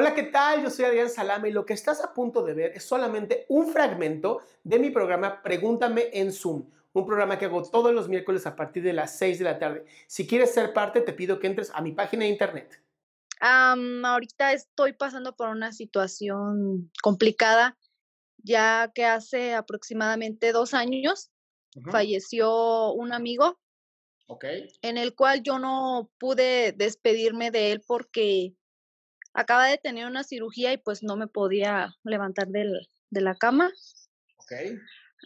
Hola, ¿qué tal? Yo soy Adrián Salama y lo que estás a punto de ver es solamente un fragmento de mi programa Pregúntame en Zoom, un programa que hago todos los miércoles a partir de las 6 de la tarde. Si quieres ser parte, te pido que entres a mi página de internet. ahorita estoy pasando por una situación complicada, ya que hace aproximadamente dos años falleció un amigo, en el cual yo no pude despedirme de él porque acaba de tener una cirugía y pues no me podía levantar del, de la cama. Okay.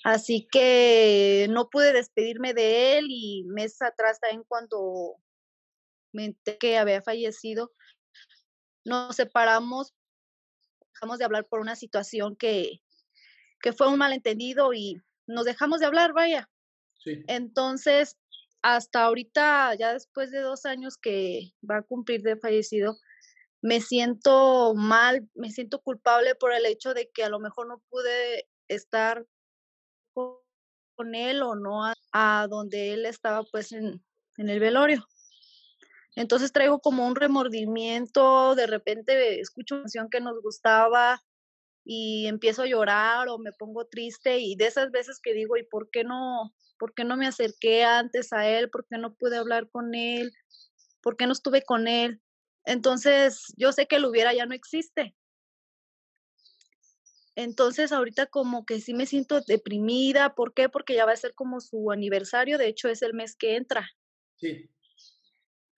Así que no pude despedirme de él y meses atrás también cuando me enteré que había fallecido, nos separamos, dejamos de hablar por una situación que, que fue un malentendido y nos dejamos de hablar, vaya. Sí. Entonces, hasta ahorita, ya después de dos años que va a cumplir de fallecido, me siento mal, me siento culpable por el hecho de que a lo mejor no pude estar con él o no a, donde él estaba pues en, en, el velorio. Entonces traigo como un remordimiento, de repente escucho una canción que nos gustaba y empiezo a llorar o me pongo triste y de esas veces que digo, ¿y por qué no, por qué no me acerqué antes a él? ¿Por qué no pude hablar con él? ¿Por qué no estuve con él? Entonces, yo sé que el hubiera ya no existe. Entonces, ahorita como que sí me siento deprimida. ¿Por qué? Porque ya va a ser como su aniversario. De hecho, es el mes que entra. Sí.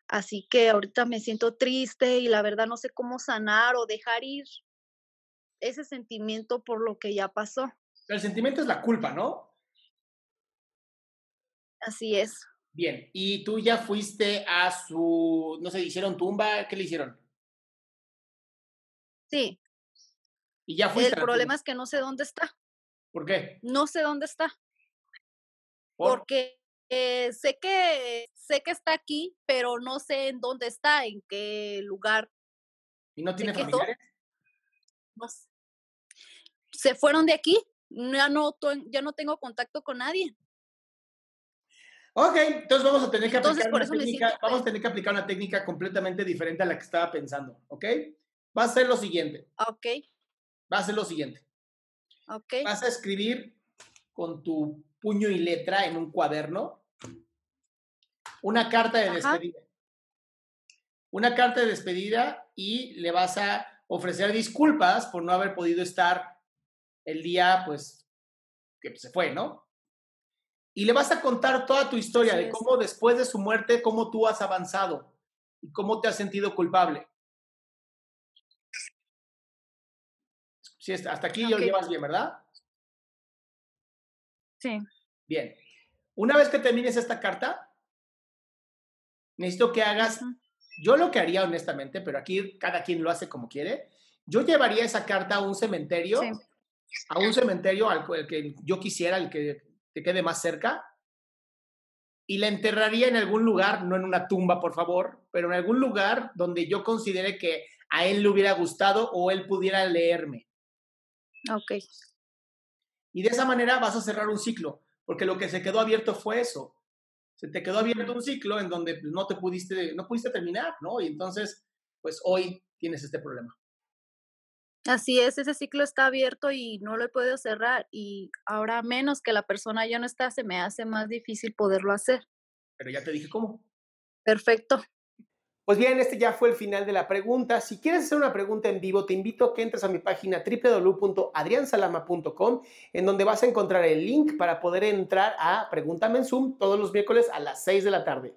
Así que ahorita me siento triste y la verdad no sé cómo sanar o dejar ir ese sentimiento por lo que ya pasó. El sentimiento es la culpa, ¿no? Así es. Bien, y tú ya fuiste a su, no sé, hicieron tumba, ¿qué le hicieron? Sí. Y ya fuiste. El problema es que no sé dónde está. ¿Por qué? No sé dónde está. Porque eh, sé que sé que está aquí, pero no sé en dónde está, en qué lugar. ¿Y no tiene familiares? No Se fueron de aquí. Ya no, ya no tengo contacto con nadie. Ok, entonces vamos a tener que aplicar una técnica, vamos a tener que aplicar una técnica completamente diferente a la que estaba pensando, ¿ok? Va a ser lo siguiente. Ok. Va a ser lo siguiente. Ok. Vas a escribir con tu puño y letra en un cuaderno una carta de despedida. Una carta de despedida y le vas a ofrecer disculpas por no haber podido estar el día, pues, que se fue, ¿no? Y le vas a contar toda tu historia de cómo después de su muerte, cómo tú has avanzado y cómo te has sentido culpable. Sí, hasta aquí lo llevas bien, ¿verdad? Sí. Bien. Una vez que termines esta carta, necesito que hagas, yo lo que haría honestamente, pero aquí cada quien lo hace como quiere, yo llevaría esa carta a un cementerio, a un cementerio al que yo quisiera, al que que quede más cerca y la enterraría en algún lugar, no en una tumba, por favor, pero en algún lugar donde yo considere que a él le hubiera gustado o él pudiera leerme. Ok. Y de esa manera vas a cerrar un ciclo, porque lo que se quedó abierto fue eso. Se te quedó abierto un ciclo en donde no te pudiste, no pudiste terminar, ¿no? Y entonces, pues hoy tienes este problema. Así es, ese ciclo está abierto y no lo he podido cerrar y ahora menos que la persona ya no está, se me hace más difícil poderlo hacer. Pero ya te dije cómo. Perfecto. Pues bien, este ya fue el final de la pregunta. Si quieres hacer una pregunta en vivo, te invito a que entres a mi página www.adriansalama.com, en donde vas a encontrar el link para poder entrar a Pregúntame en Zoom todos los miércoles a las 6 de la tarde.